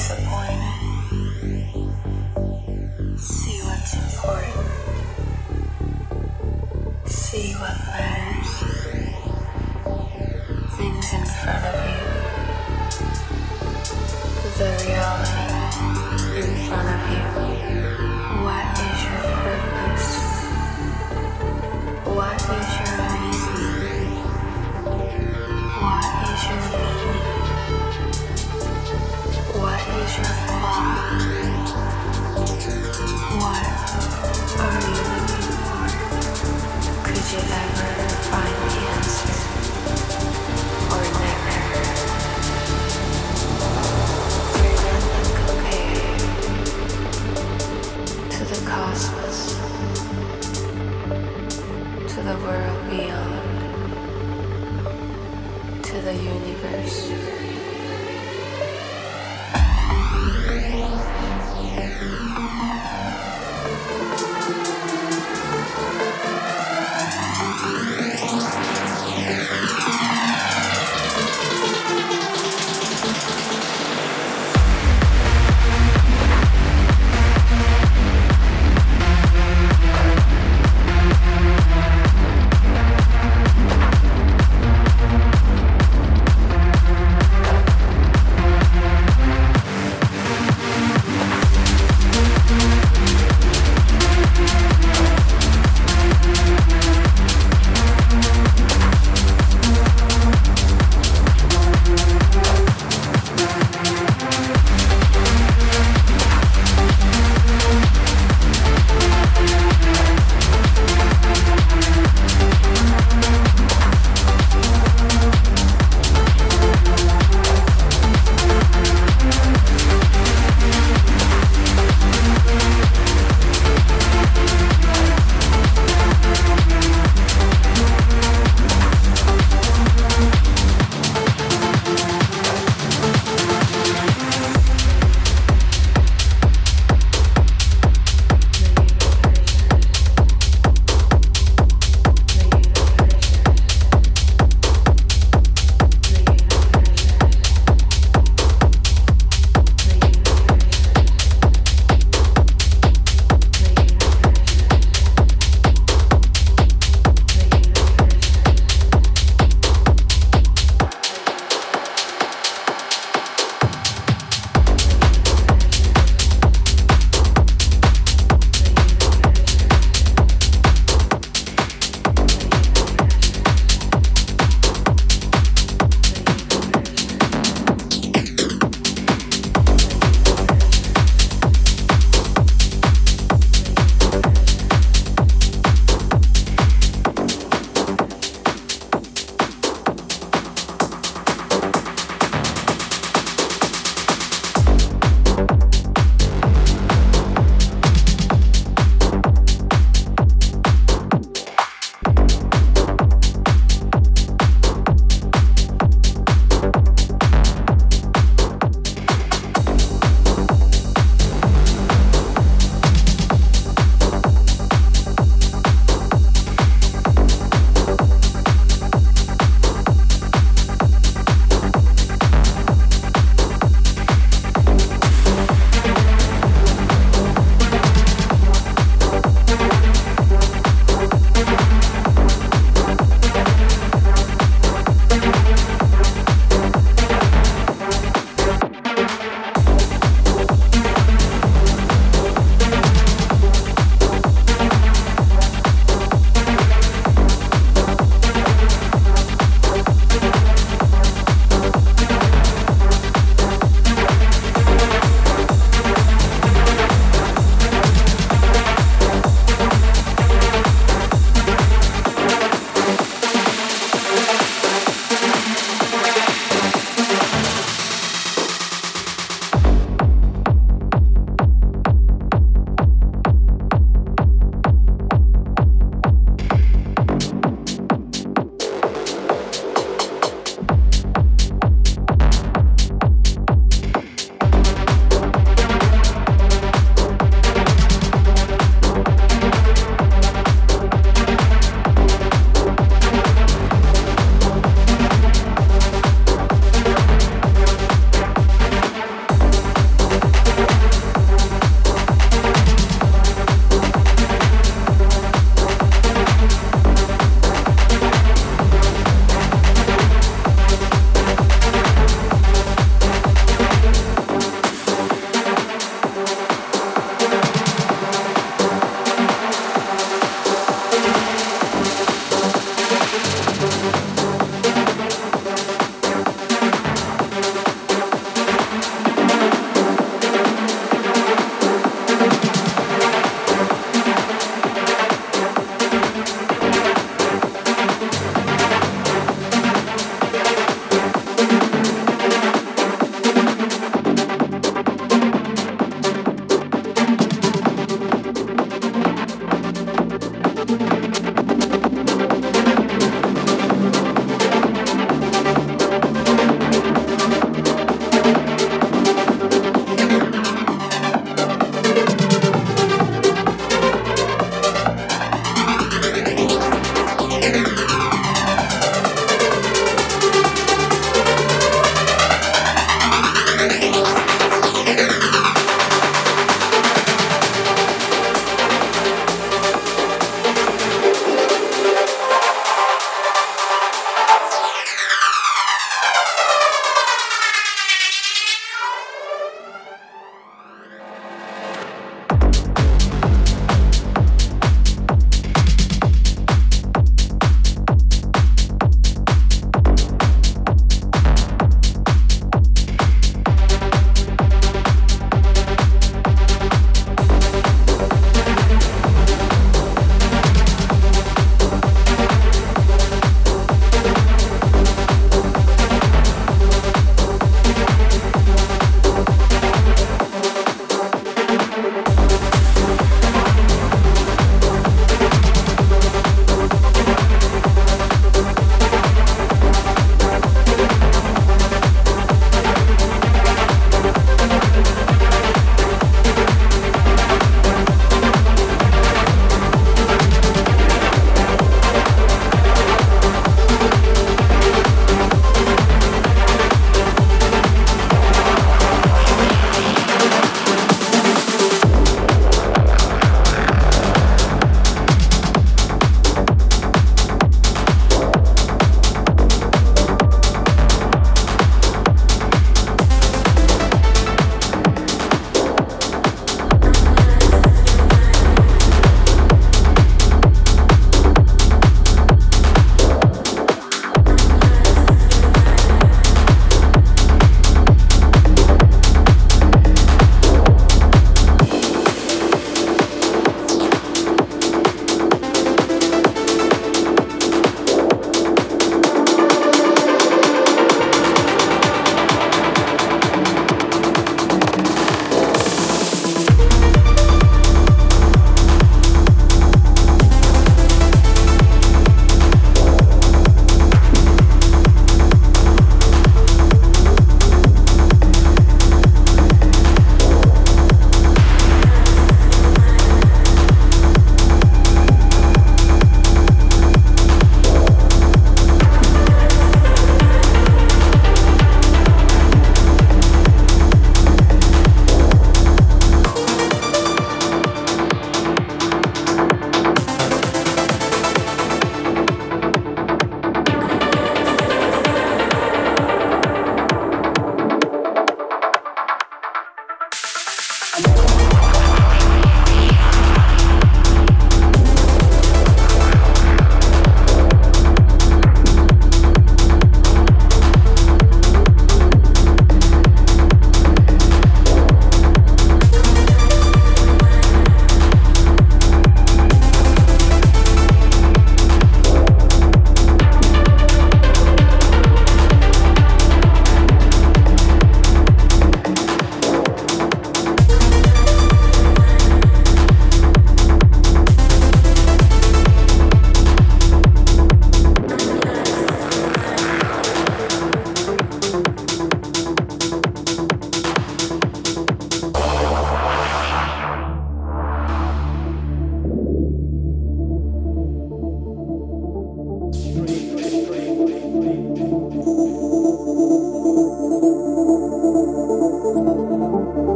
disappointed. See what's important. See what matters. Things in front of you. The reality.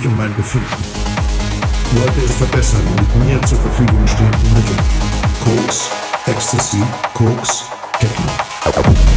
Mich um mein Befinden. Wollte es verbessern mit mir zur Verfügung stehenden Mitteln. Koks, Ecstasy, Koks, Techno.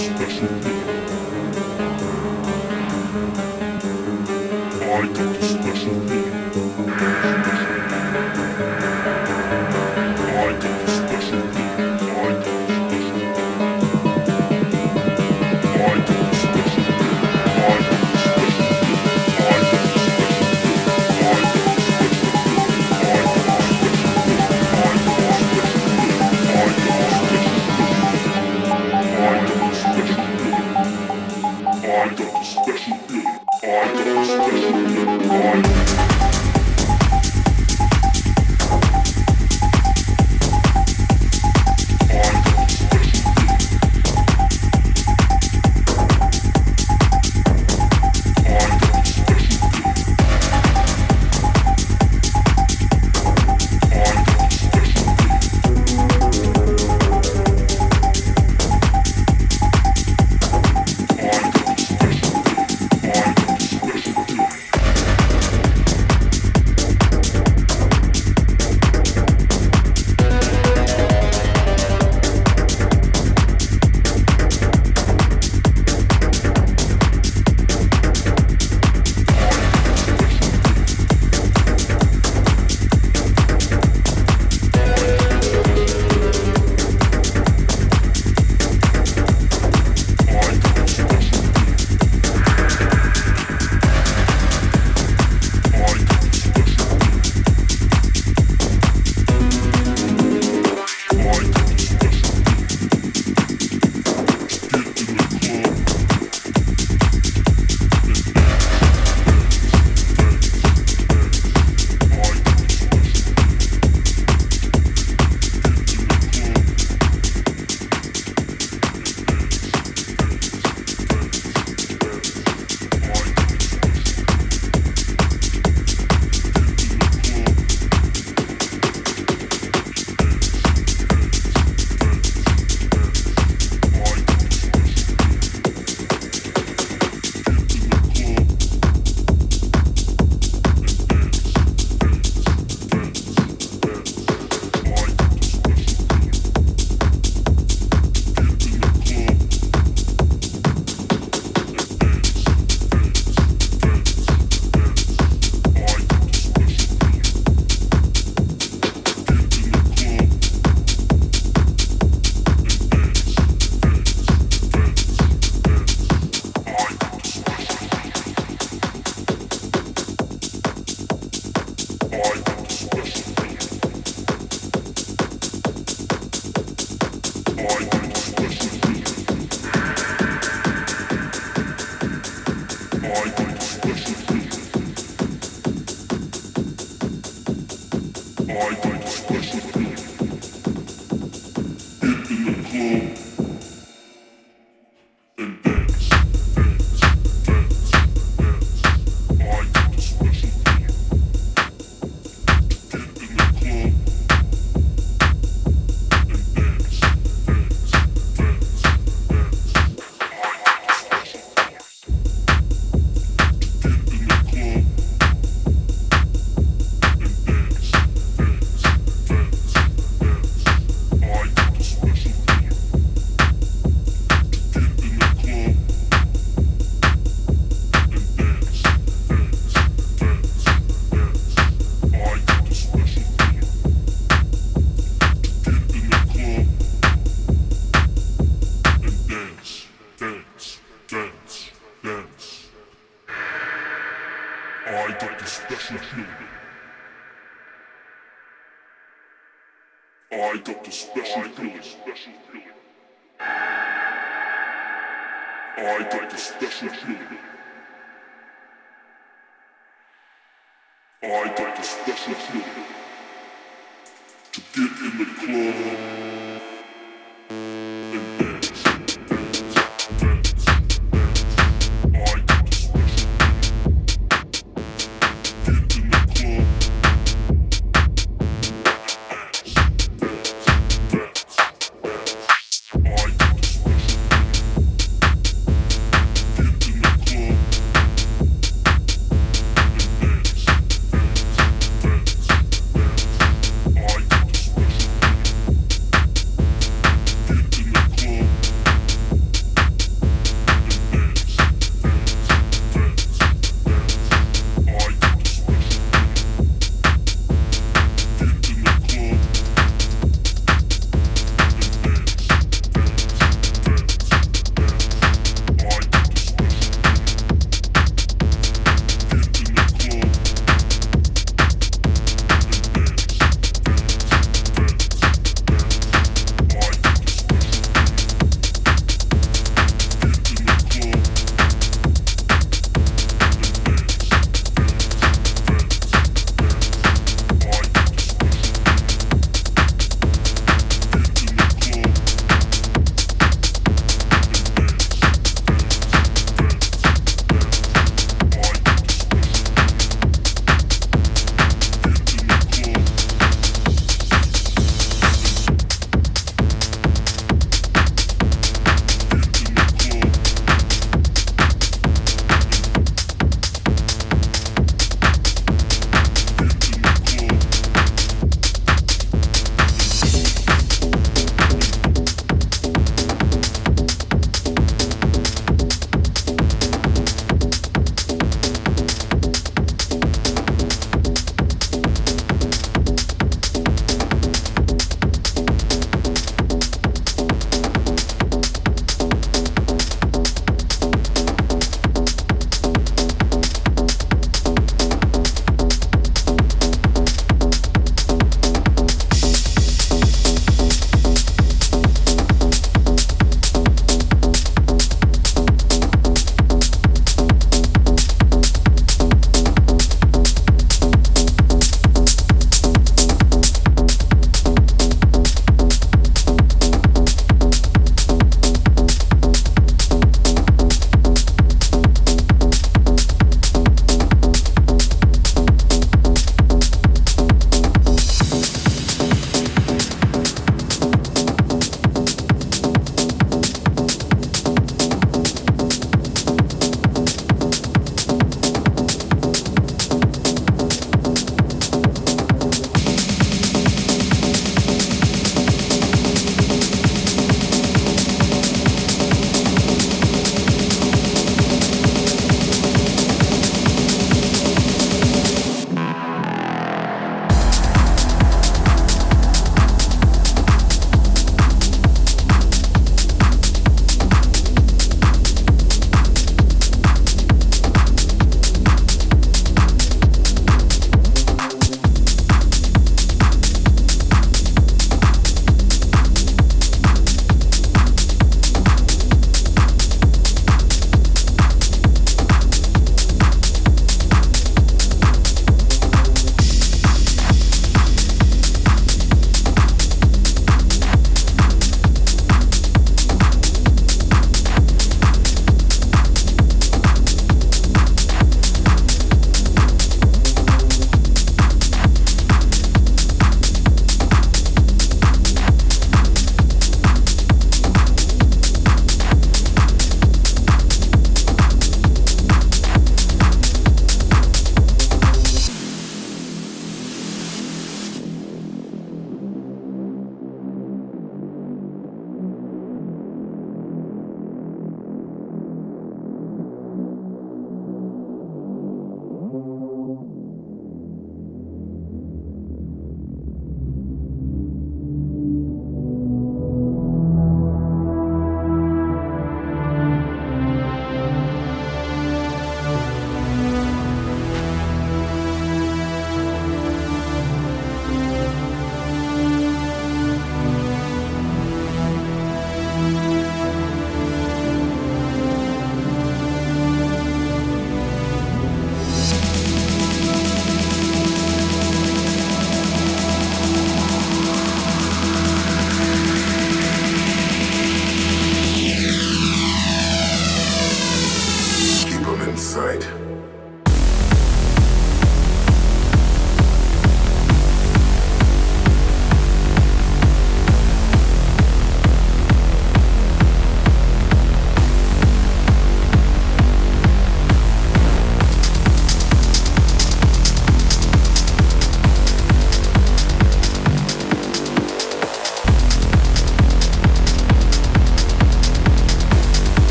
special.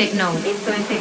Esto